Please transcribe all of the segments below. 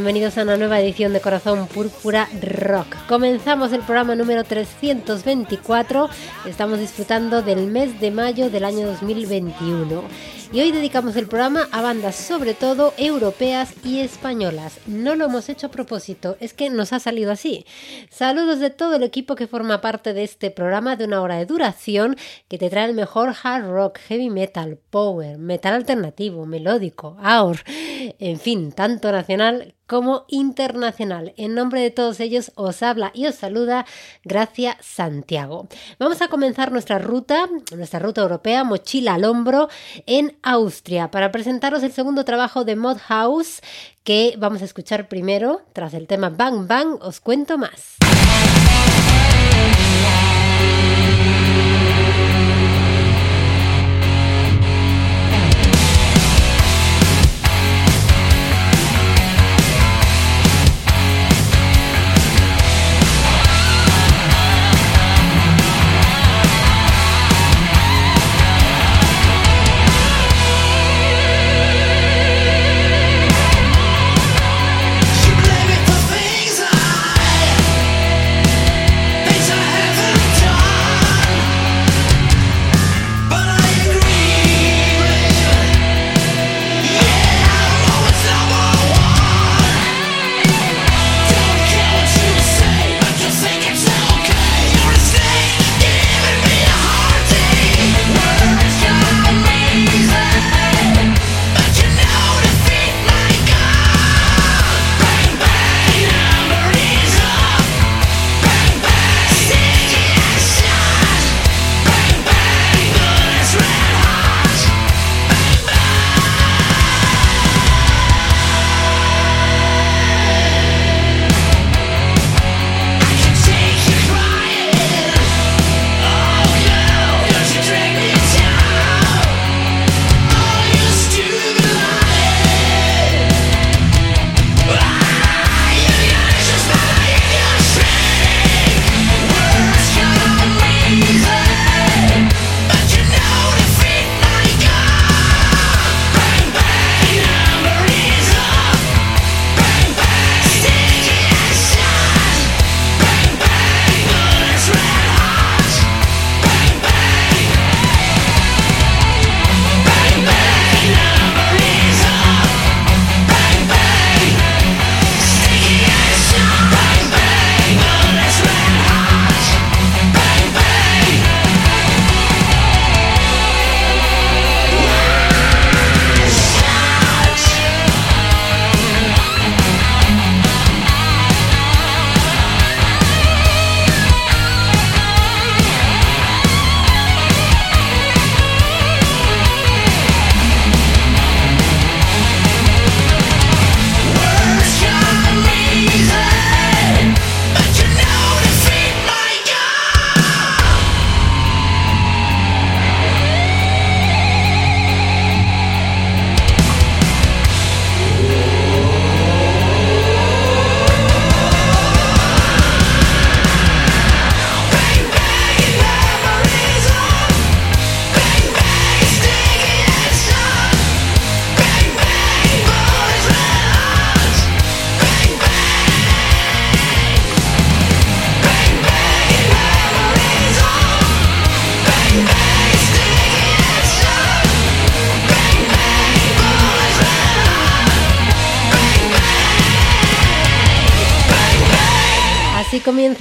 bienvenidos a una nueva edición de Corazón Púrpura Rock. Comenzamos el programa número 324, estamos disfrutando del mes de mayo del año 2021 y hoy dedicamos el programa a bandas sobre todo europeas y españolas. No lo hemos hecho a propósito, es que nos ha salido así. Saludos de todo el equipo que forma parte de este programa de una hora de duración que te trae el mejor hard rock, heavy metal, power, metal alternativo, melódico, aur, en fin, tanto nacional como internacional. En nombre de todos ellos os habla y os saluda Gracia Santiago. Vamos a comenzar nuestra ruta, nuestra ruta europea, mochila al hombro, en Austria, para presentaros el segundo trabajo de Mod House que vamos a escuchar primero. Tras el tema Bang Bang, os cuento más.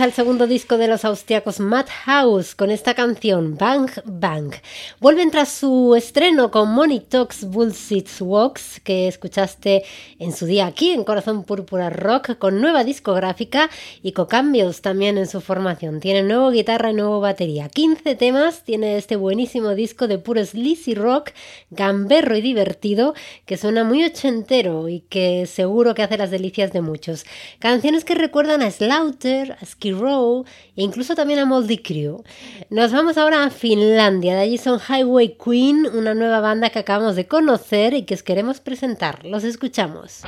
El segundo disco de los austriacos Madhouse con esta canción Bang Bang. Vuelven tras su estreno con Money Talks Bullshit Walks que escuchaste en su día aquí en Corazón Púrpura Rock con nueva discográfica y con cambios también en su formación. Tiene nuevo guitarra y nuevo batería. 15 temas tiene este buenísimo disco de puro sleazy rock, gamberro y divertido que suena muy ochentero y que seguro que hace las delicias de muchos. Canciones que recuerdan a Slaughter a Ski Row e incluso también a Moldy Crew. Nos vamos ahora a Finlandia, de allí son Highway Queen, una nueva banda que acabamos de conocer y que os queremos presentar. Los escuchamos.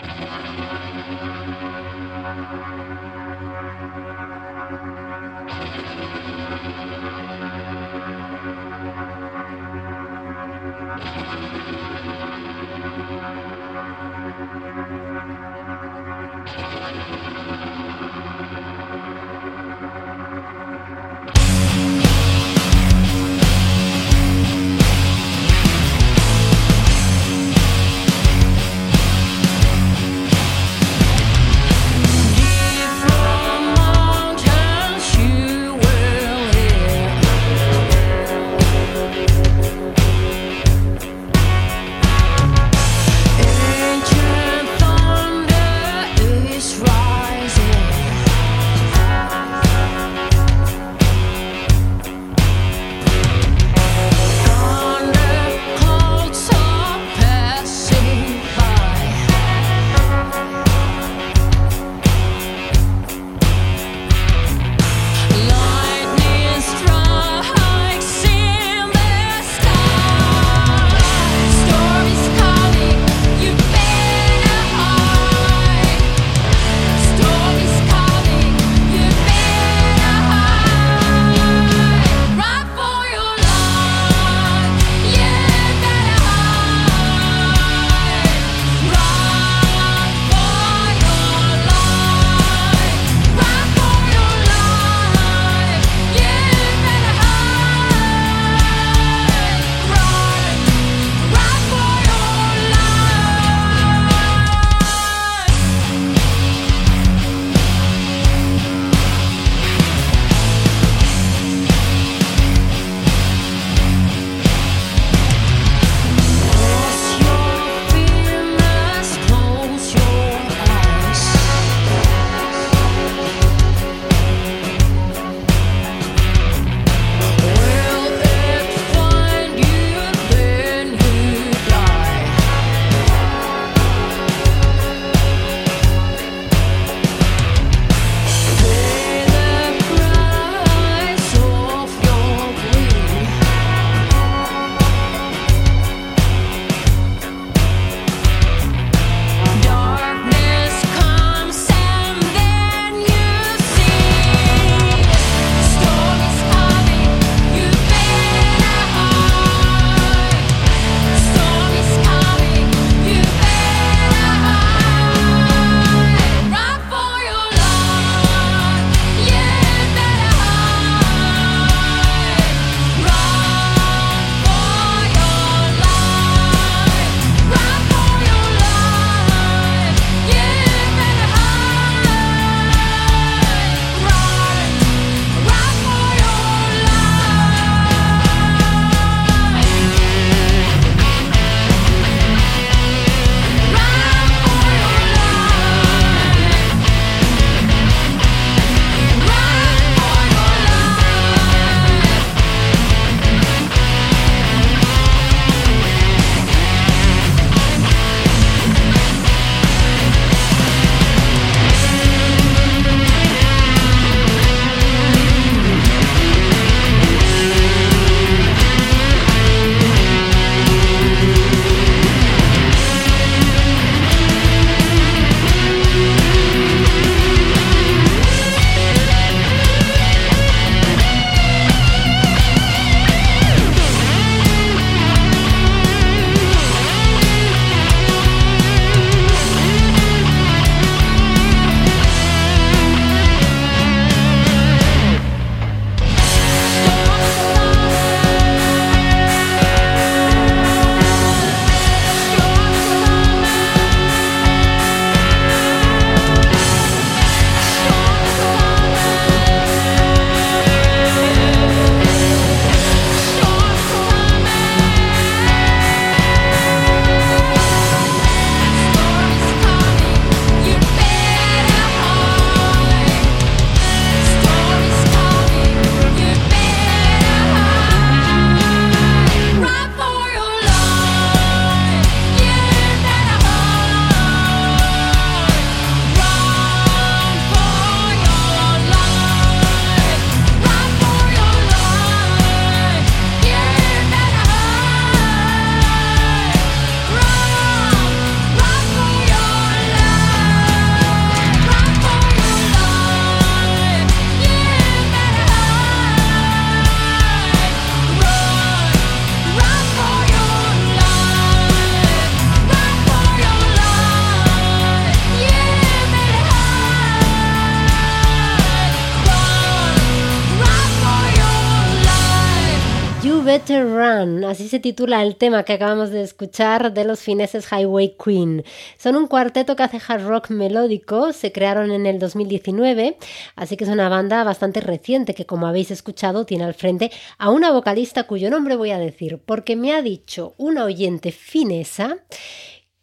Así se titula el tema que acabamos de escuchar de los fineses Highway Queen. Son un cuarteto que hace hard rock melódico, se crearon en el 2019, así que es una banda bastante reciente que como habéis escuchado tiene al frente a una vocalista cuyo nombre voy a decir, porque me ha dicho una oyente finesa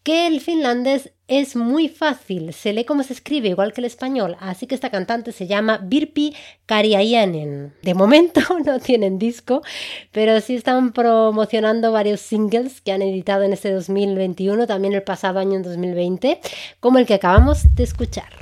que el finlandés es muy fácil, se lee como se escribe, igual que el español, así que esta cantante se llama Virpi Kariayanen. De momento no tienen disco, pero sí están promocionando varios singles que han editado en este 2021, también el pasado año en 2020, como el que acabamos de escuchar.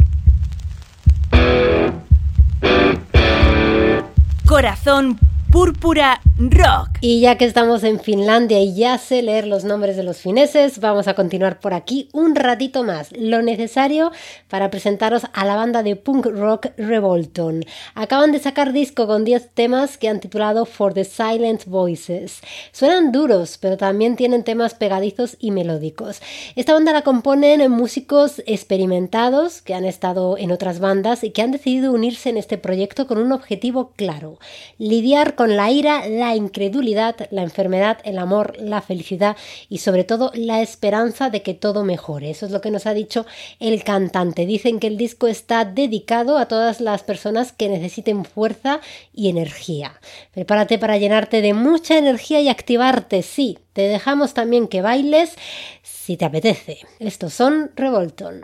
Corazón Púrpura Rock. Y ya que estamos en Finlandia y ya sé leer los nombres de los fineses, vamos a continuar por aquí un ratito más. Lo necesario para presentaros a la banda de punk rock Revolton. Acaban de sacar disco con 10 temas que han titulado For the Silent Voices. Suenan duros, pero también tienen temas pegadizos y melódicos. Esta banda la componen músicos experimentados que han estado en otras bandas y que han decidido unirse en este proyecto con un objetivo claro: lidiar con la ira, la incredulidad, la enfermedad, el amor, la felicidad y sobre todo la esperanza de que todo mejore. Eso es lo que nos ha dicho el cantante. Dicen que el disco está dedicado a todas las personas que necesiten fuerza y energía. Prepárate para llenarte de mucha energía y activarte, sí. Te dejamos también que bailes si te apetece. Estos son Revolton.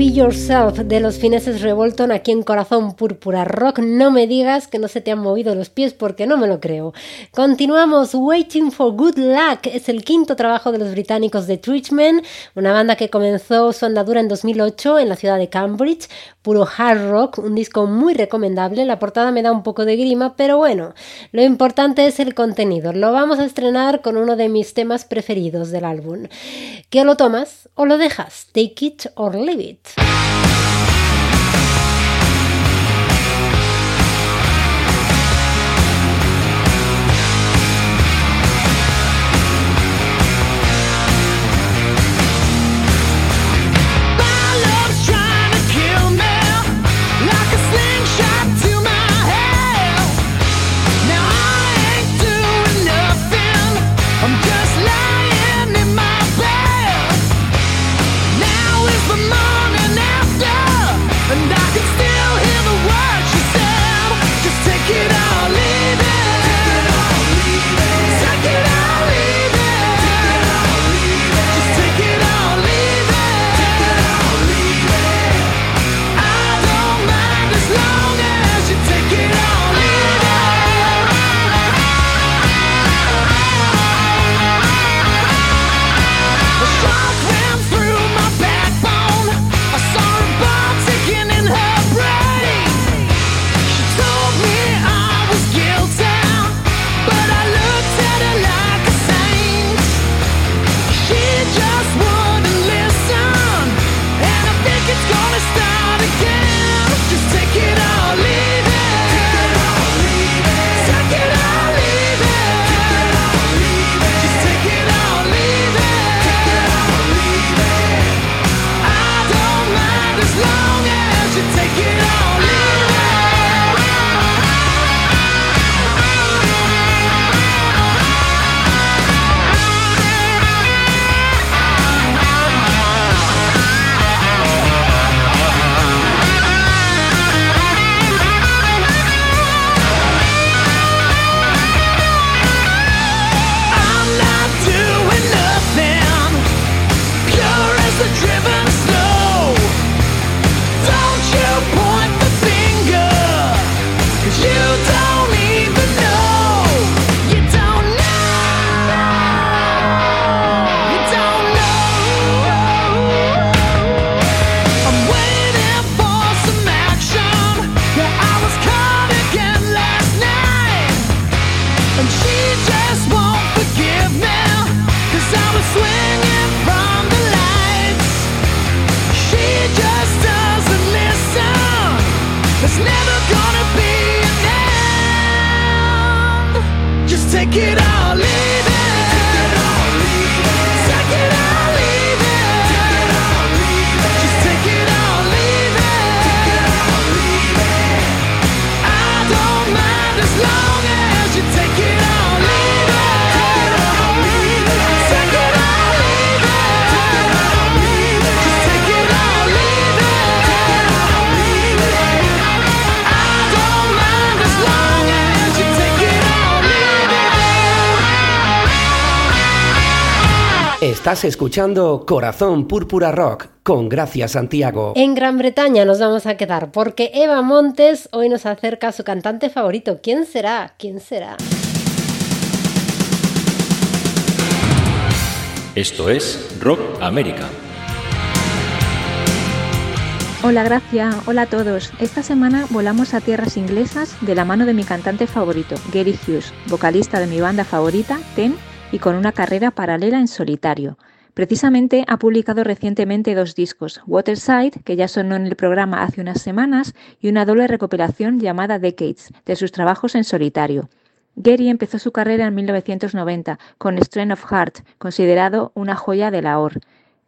Be Yourself de los fineses Revolton aquí en Corazón Púrpura Rock. No me digas que no se te han movido los pies porque no me lo creo. Continuamos, Waiting for Good Luck es el quinto trabajo de los británicos de Twitchmen, una banda que comenzó su andadura en 2008 en la ciudad de Cambridge, puro hard rock, un disco muy recomendable. La portada me da un poco de grima, pero bueno, lo importante es el contenido. Lo vamos a estrenar con uno de mis temas preferidos del álbum. ¿Qué lo tomas o lo dejas? Take it or leave it. Podcast. Estás escuchando Corazón Púrpura Rock con Gracia Santiago. En Gran Bretaña nos vamos a quedar porque Eva Montes hoy nos acerca a su cantante favorito. ¿Quién será? ¿Quién será? Esto es Rock América. Hola Gracia, hola a todos. Esta semana volamos a tierras inglesas de la mano de mi cantante favorito, Gary Hughes, vocalista de mi banda favorita, Ten y con una carrera paralela en solitario. Precisamente ha publicado recientemente dos discos, Waterside, que ya sonó en el programa hace unas semanas, y una doble recopilación llamada Decades, de sus trabajos en solitario. Gary empezó su carrera en 1990 con Strength of Heart, considerado una joya de la OR.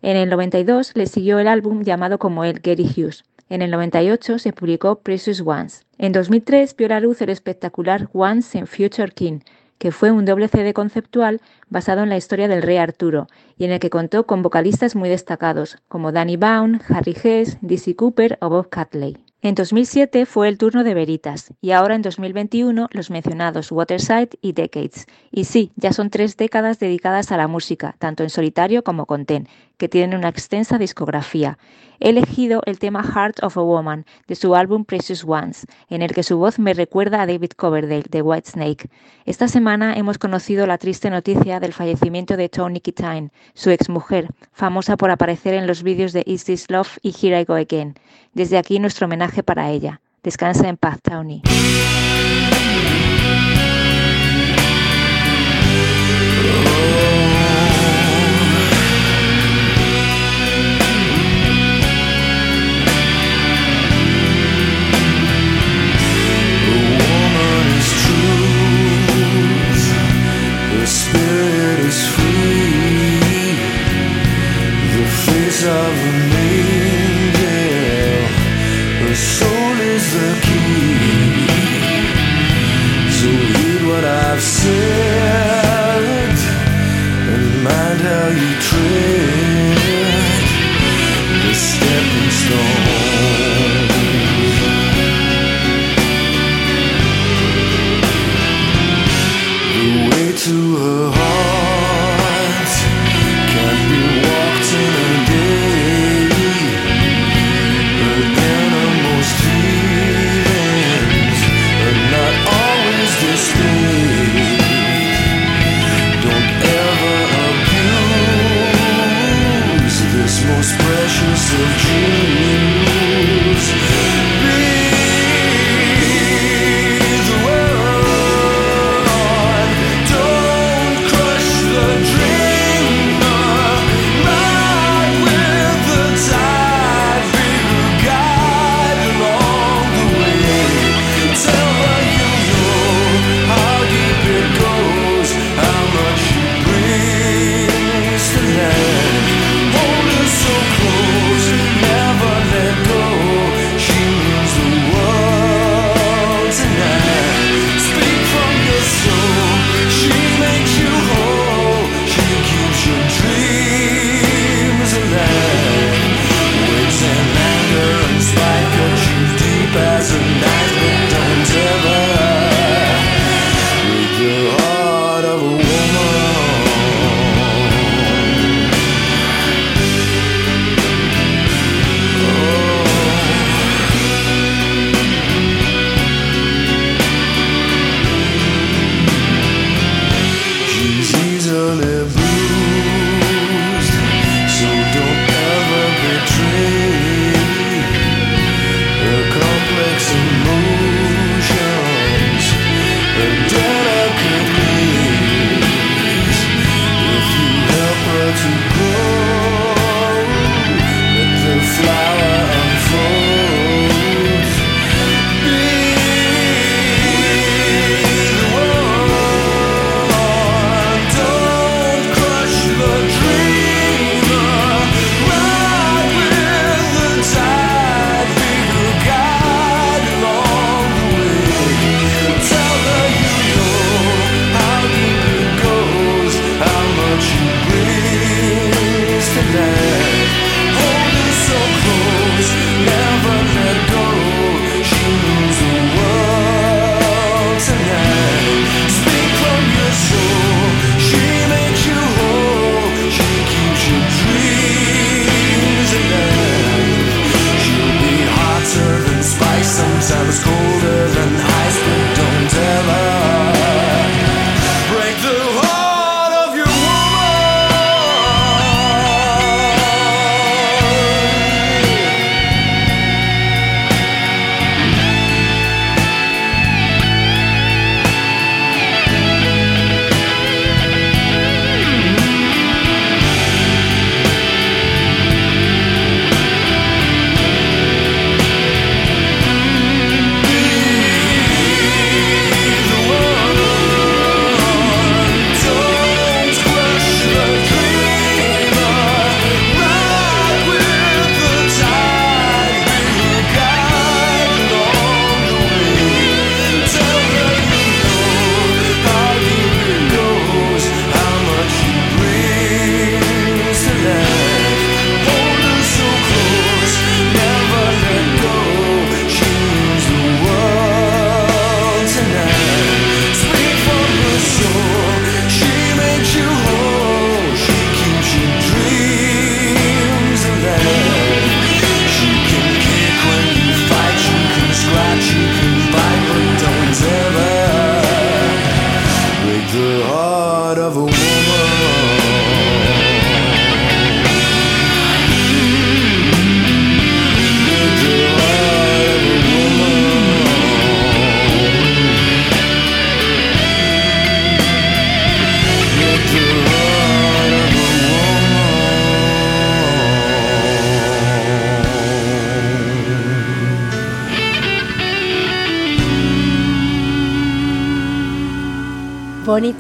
En el 92 le siguió el álbum llamado como él, Gary Hughes. En el 98 se publicó Precious Ones. En 2003 vio la luz el espectacular Once in Future King, que fue un doble CD conceptual basado en la historia del rey Arturo y en el que contó con vocalistas muy destacados como Danny Baum, Harry Hess, Dizzy Cooper o Bob Catley. En 2007 fue el turno de Veritas y ahora en 2021 los mencionados Waterside y Decades. Y sí, ya son tres décadas dedicadas a la música, tanto en solitario como con Ten, que tienen una extensa discografía. He elegido el tema Heart of a Woman de su álbum Precious Ones, en el que su voz me recuerda a David Coverdale de Whitesnake. Esta semana hemos conocido la triste noticia del fallecimiento de Tony Kitine, su exmujer, famosa por aparecer en los vídeos de Is This Love y Here I Go Again. Desde aquí nuestro homenaje para ella. Descansa en paz, Tony.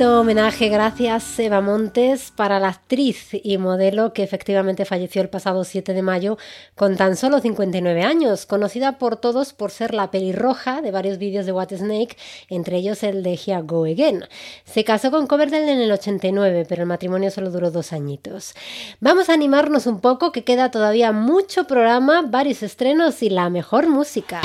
Homenaje, gracias Eva Montes, para la actriz y modelo que efectivamente falleció el pasado 7 de mayo con tan solo 59 años, conocida por todos por ser la pelirroja de varios vídeos de What Snake, entre ellos el de Here Go Again. Se casó con Coverdale en el 89, pero el matrimonio solo duró dos añitos. Vamos a animarnos un poco, que queda todavía mucho programa, varios estrenos y la mejor música.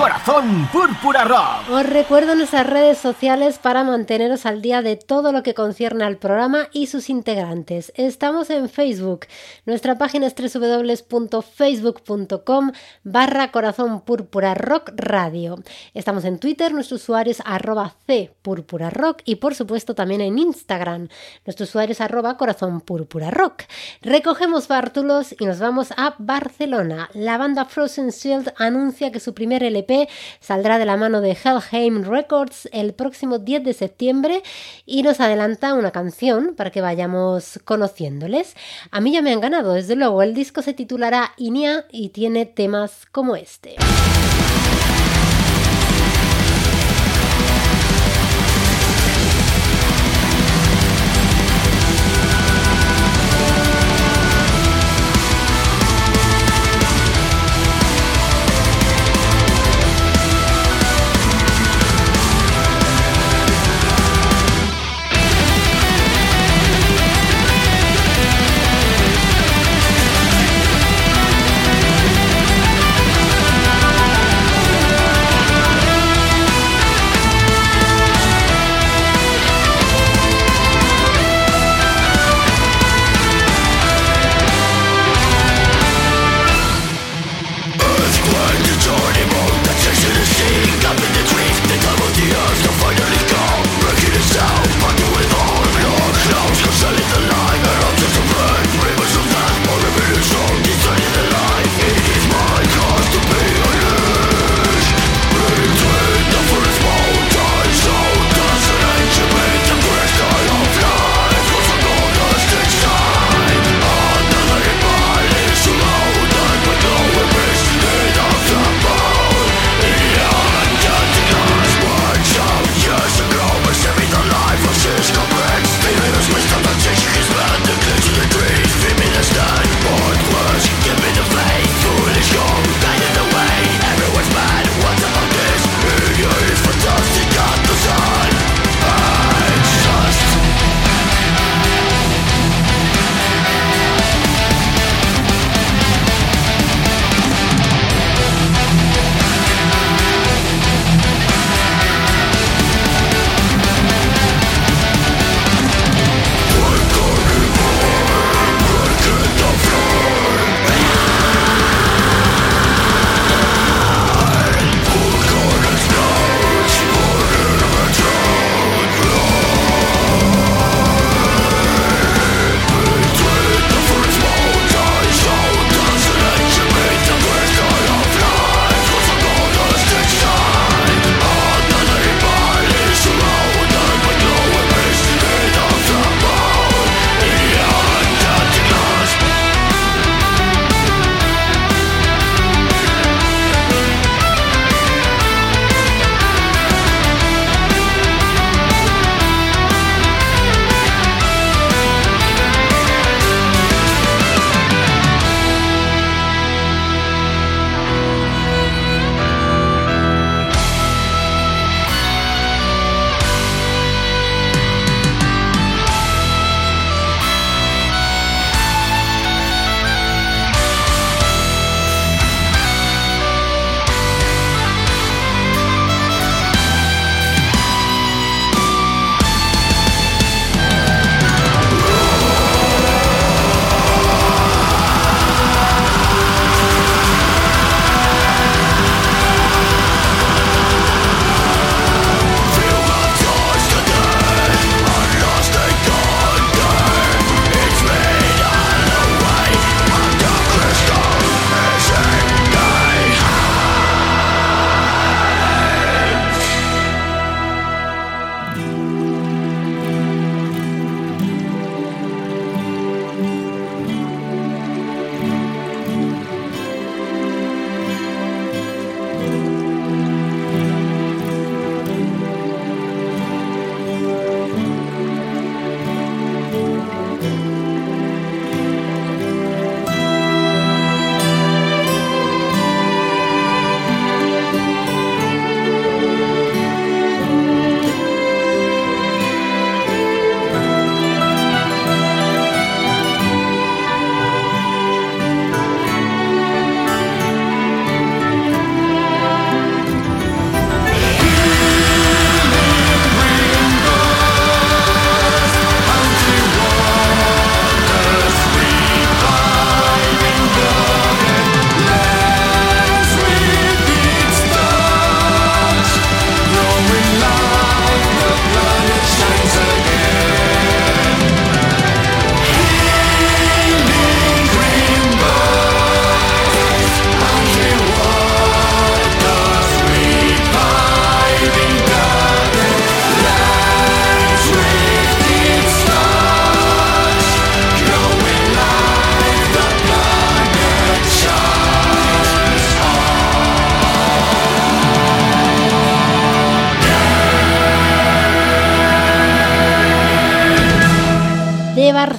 Corazón Púrpura Rock. Os recuerdo nuestras redes sociales para manteneros al día de todo lo que concierne al programa y sus integrantes. Estamos en Facebook. Nuestra página es www.facebook.com barra corazón púrpura rock radio. Estamos en Twitter, nuestro usuario es arroba c púrpura rock y por supuesto también en Instagram. Nuestro usuario es arroba corazón púrpura rock. Recogemos bártulos y nos vamos a Barcelona. La banda Frozen Shield anuncia que su primer LP saldrá de la mano de Helheim Records el próximo 10 de septiembre y nos adelanta una canción para que vayamos conociéndoles. A mí ya me han ganado, desde luego. El disco se titulará Inia y tiene temas como este.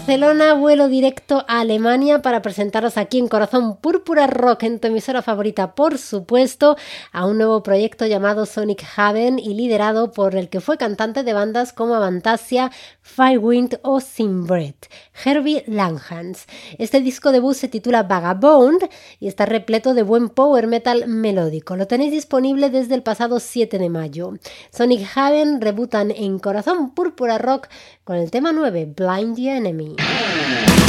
Barcelona vuelo directo a Alemania para presentaros aquí en Corazón Púrpura Rock, en tu emisora favorita, por supuesto, a un nuevo proyecto llamado Sonic Haven y liderado por el que fue cantante de bandas como Avantasia, Firewind o Simbred, Herbie Langhans. Este disco debut se titula Vagabond y está repleto de buen power metal melódico. Lo tenéis disponible desde el pasado 7 de mayo. Sonic Haven rebutan en Corazón Púrpura Rock con el tema 9, Blind the Enemy. me.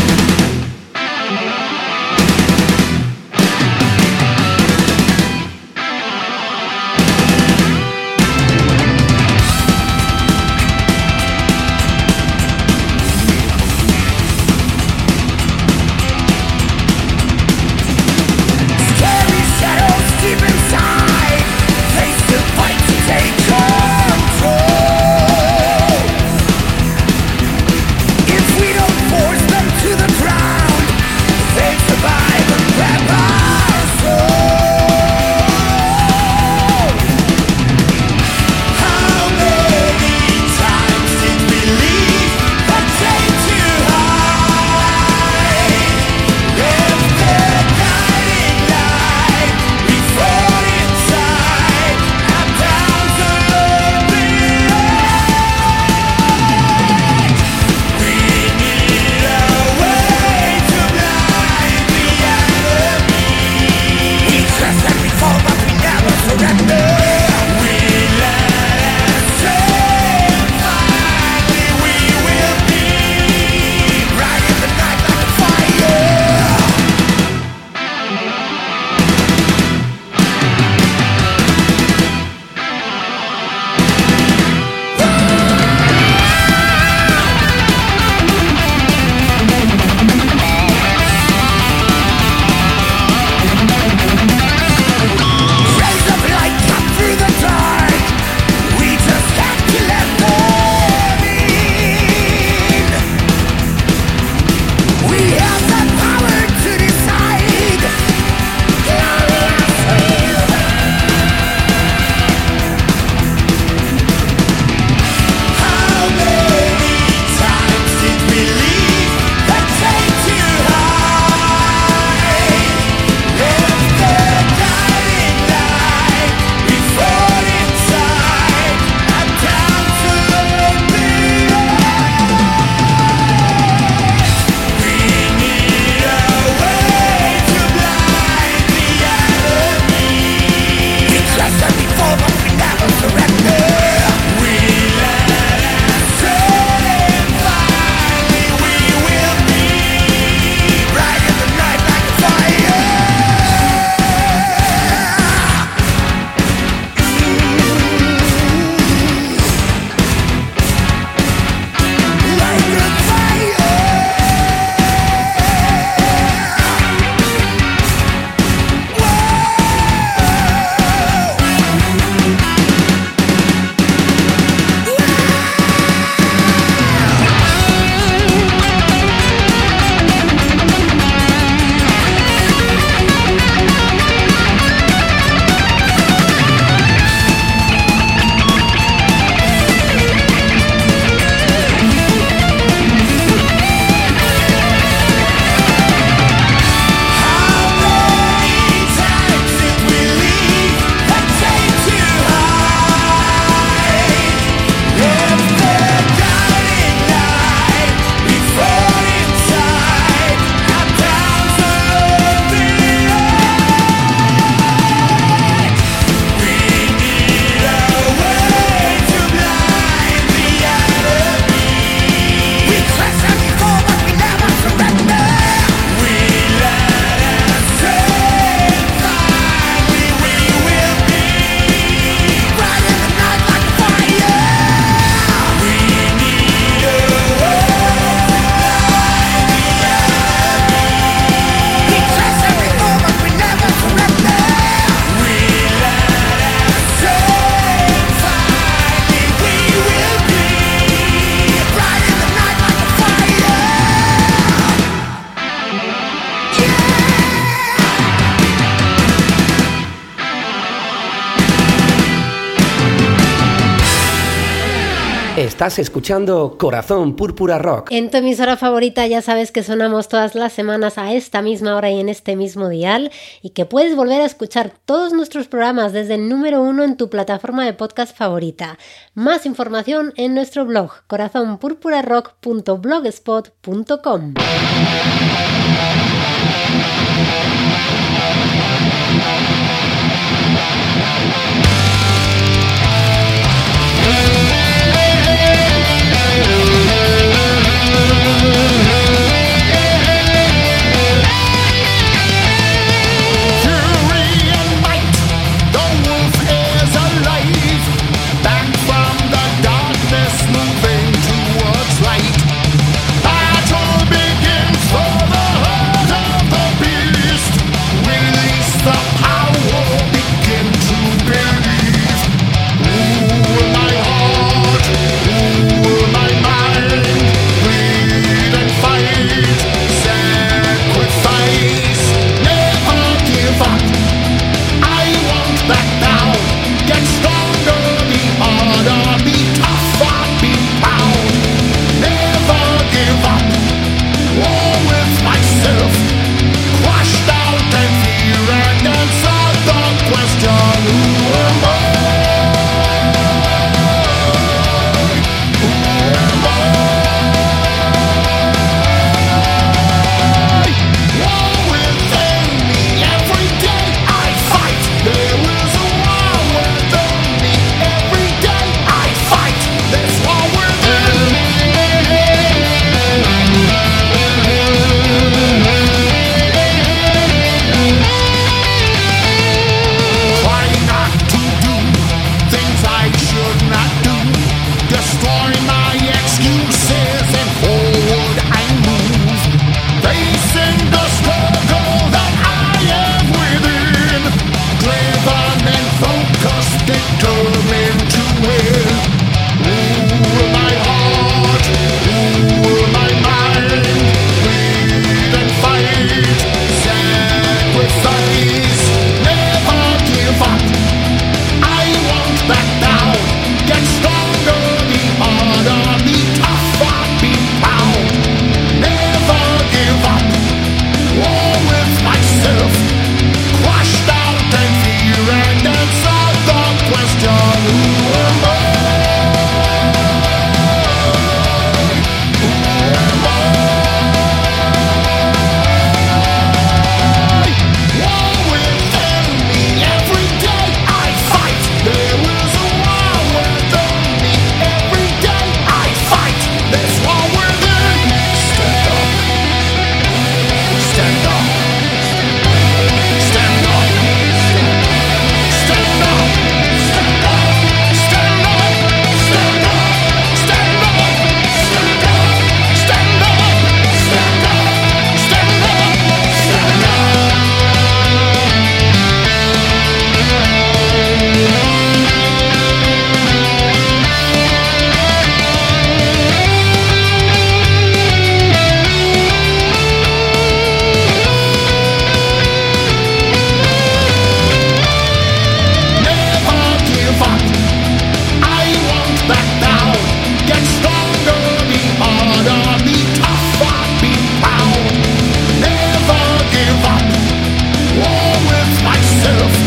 Estás escuchando Corazón Púrpura Rock. En tu emisora favorita ya sabes que sonamos todas las semanas a esta misma hora y en este mismo dial y que puedes volver a escuchar todos nuestros programas desde el número uno en tu plataforma de podcast favorita. Más información en nuestro blog corazonpurpurarock.blogspot.com. Myself.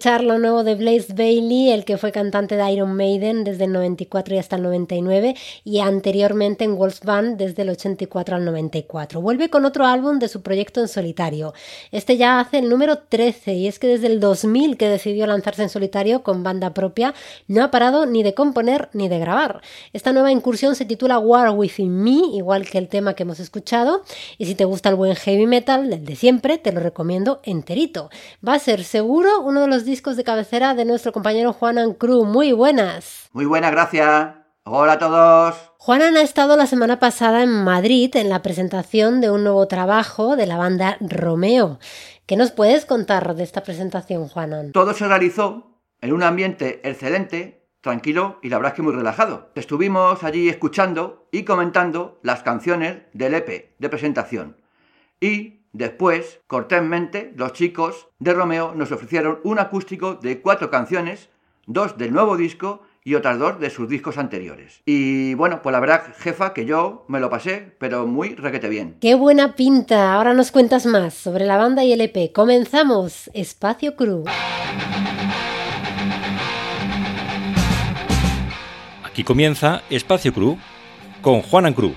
Escuchar lo nuevo de Blaze Bailey, el que fue cantante de Iron Maiden desde el 94 y hasta el 99 y anteriormente en Wolf's Band desde el 84 al 94. Vuelve con otro álbum de su proyecto en solitario. Este ya hace el número 13 y es que desde el 2000 que decidió lanzarse en solitario con banda propia no ha parado ni de componer ni de grabar. Esta nueva incursión se titula War Within Me, igual que el tema que hemos escuchado y si te gusta el buen heavy metal, el de siempre, te lo recomiendo enterito. Va a ser seguro uno de los discos de cabecera de nuestro compañero Juanan Cruz. Muy buenas. Muy buena, gracias. Hola a todos. Juanan ha estado la semana pasada en Madrid en la presentación de un nuevo trabajo de la banda Romeo. ¿Qué nos puedes contar de esta presentación, Juanan? Todo se realizó en un ambiente excelente, tranquilo y la verdad es que muy relajado. Estuvimos allí escuchando y comentando las canciones del EP de presentación. Y después, cortésmente, los chicos de Romeo nos ofrecieron un acústico de cuatro canciones, dos del nuevo disco y otras dos de sus discos anteriores. Y bueno, pues la verdad, jefa, que yo me lo pasé, pero muy requete bien. ¡Qué buena pinta! Ahora nos cuentas más sobre la banda y el EP. Comenzamos. Espacio Cruz. Aquí comienza Espacio Cruz con Juanan Cruz.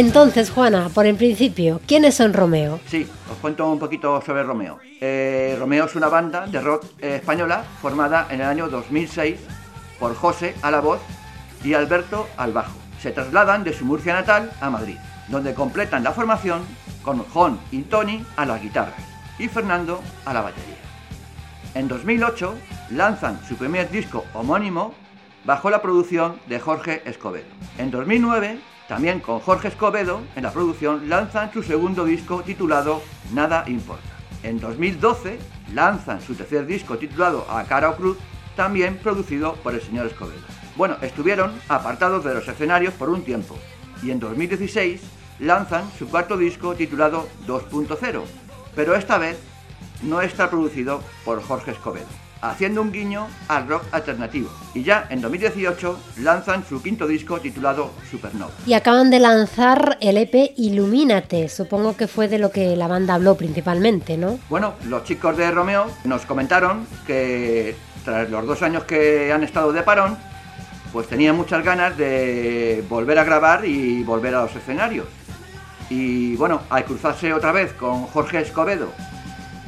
Entonces, Juana, por el principio, ¿quiénes son Romeo? Sí, os cuento un poquito sobre Romeo. Eh, Romeo es una banda de rock eh, española formada en el año 2006 por José a la voz y Alberto al bajo. Se trasladan de su Murcia natal a Madrid, donde completan la formación con Jon y Tony a las guitarras y Fernando a la batería. En 2008 lanzan su primer disco homónimo bajo la producción de Jorge Escobedo. En 2009 también con Jorge Escobedo en la producción lanzan su segundo disco titulado Nada Importa. En 2012 lanzan su tercer disco titulado A Cara o Cruz, también producido por el señor Escobedo. Bueno, estuvieron apartados de los escenarios por un tiempo y en 2016 lanzan su cuarto disco titulado 2.0, pero esta vez no está producido por Jorge Escobedo haciendo un guiño al rock alternativo. Y ya en 2018 lanzan su quinto disco titulado Supernova. Y acaban de lanzar el EP Ilumínate. Supongo que fue de lo que la banda habló principalmente, ¿no? Bueno, los chicos de Romeo nos comentaron que tras los dos años que han estado de parón, pues tenían muchas ganas de volver a grabar y volver a los escenarios. Y bueno, al cruzarse otra vez con Jorge Escobedo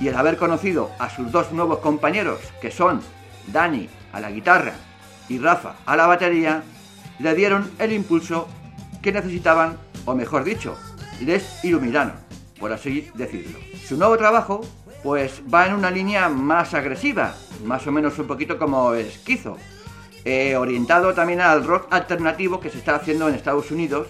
y el haber conocido a sus dos nuevos compañeros, que son Dani a la guitarra y Rafa a la batería, le dieron el impulso que necesitaban, o mejor dicho, les iluminaron, por así decirlo. Su nuevo trabajo, pues va en una línea más agresiva, más o menos un poquito como esquizo, eh, orientado también al rock alternativo que se está haciendo en Estados Unidos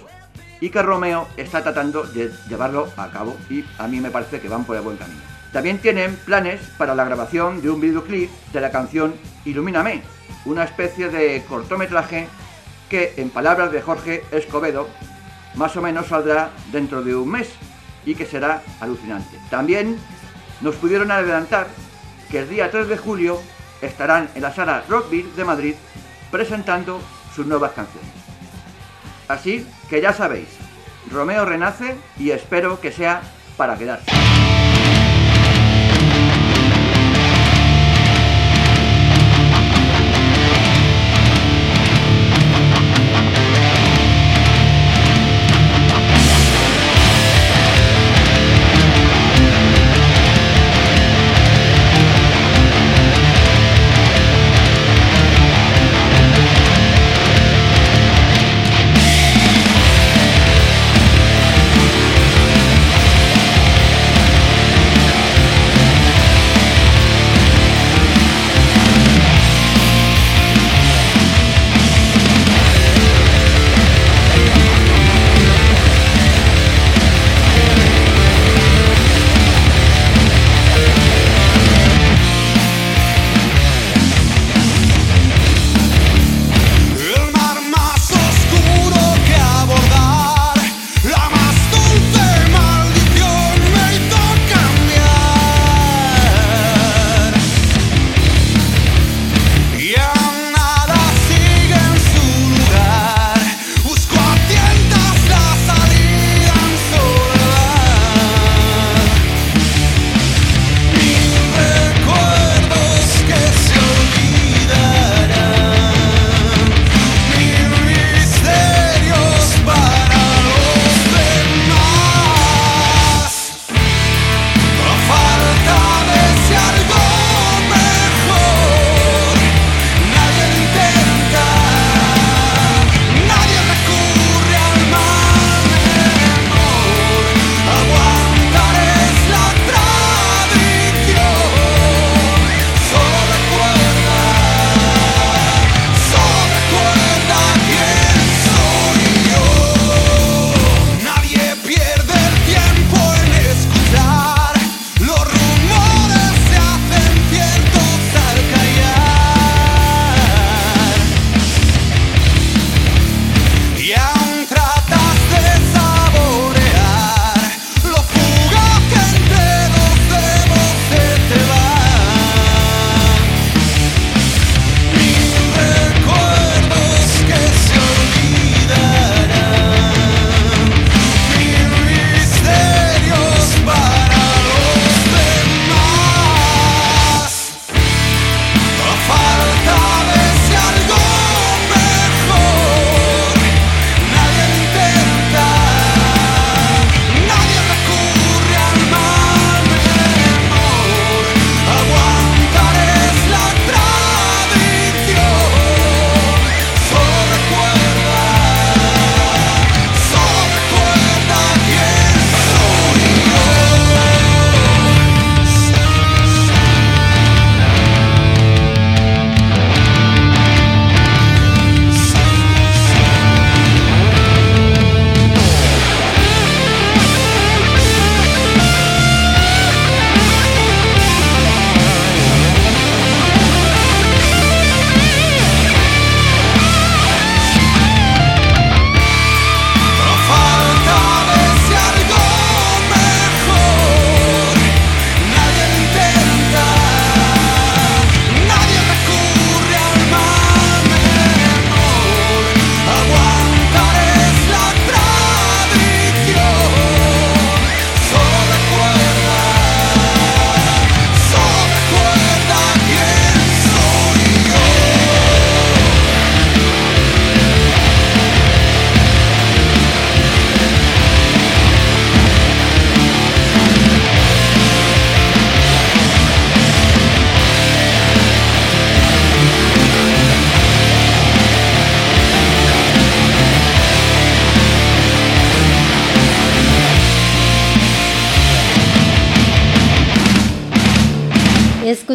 y que Romeo está tratando de llevarlo a cabo y a mí me parece que van por el buen camino. También tienen planes para la grabación de un videoclip de la canción Ilumíname, una especie de cortometraje que, en palabras de Jorge Escobedo, más o menos saldrá dentro de un mes y que será alucinante. También nos pudieron adelantar que el día 3 de julio estarán en la sala Rockville de Madrid presentando sus nuevas canciones. Así que ya sabéis, Romeo renace y espero que sea para quedarse.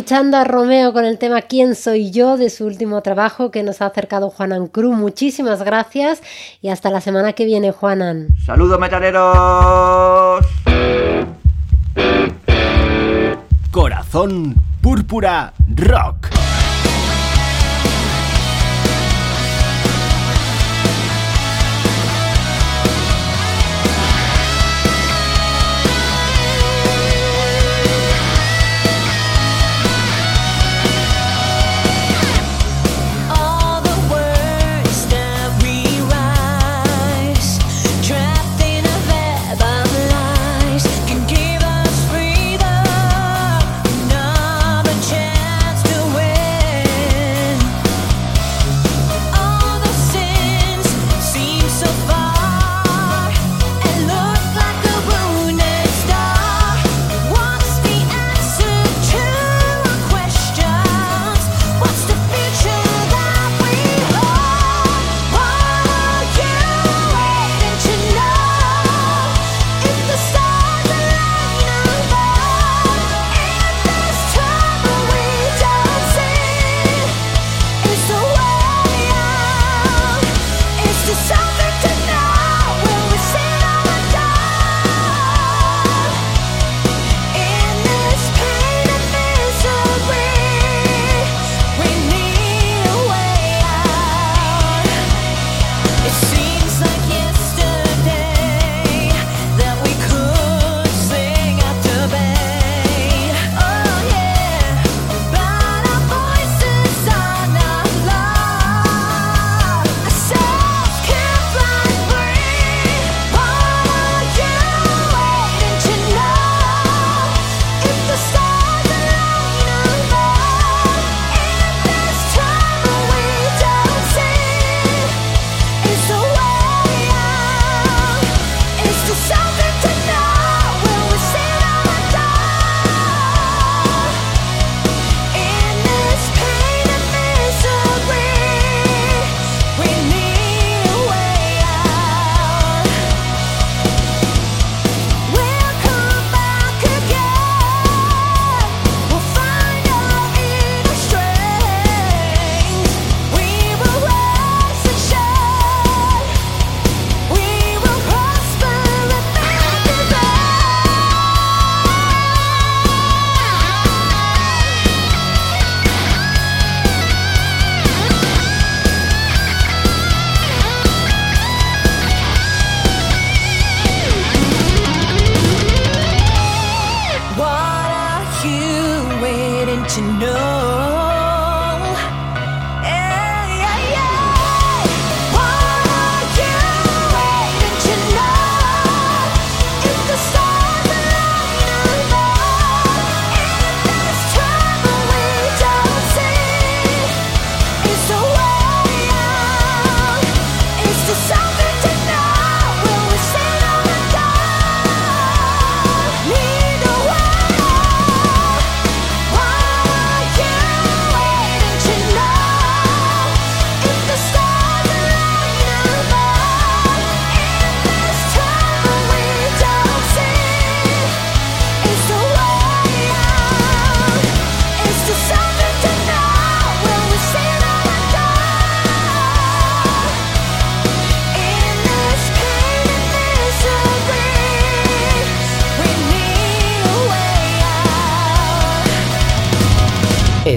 Escuchando a Romeo con el tema ¿Quién soy yo? de su último trabajo que nos ha acercado Juanan Cruz. Muchísimas gracias y hasta la semana que viene, Juanan. ¡Saludos, metaleros! Corazón Púrpura Rock.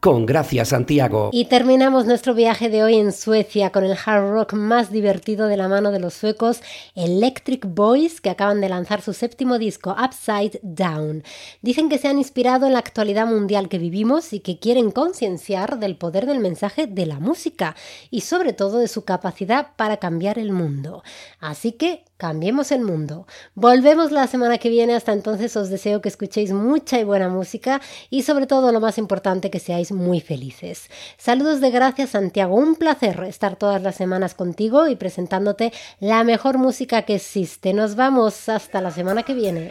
con Gracia Santiago. Y terminamos nuestro viaje de hoy en Suecia con el hard rock más divertido de la mano de los suecos Electric Boys, que acaban de lanzar su séptimo disco Upside Down. Dicen que se han inspirado en la actualidad mundial que vivimos y que quieren concienciar del poder del mensaje de la música y sobre todo de su capacidad para cambiar el mundo. Así que cambiemos el mundo. Volvemos la semana que viene, hasta entonces os deseo que escuchéis mucha y buena música y sobre todo lo más importante que seáis muy felices. Saludos de gracias Santiago, un placer estar todas las semanas contigo y presentándote la mejor música que existe. Nos vamos hasta la semana que viene.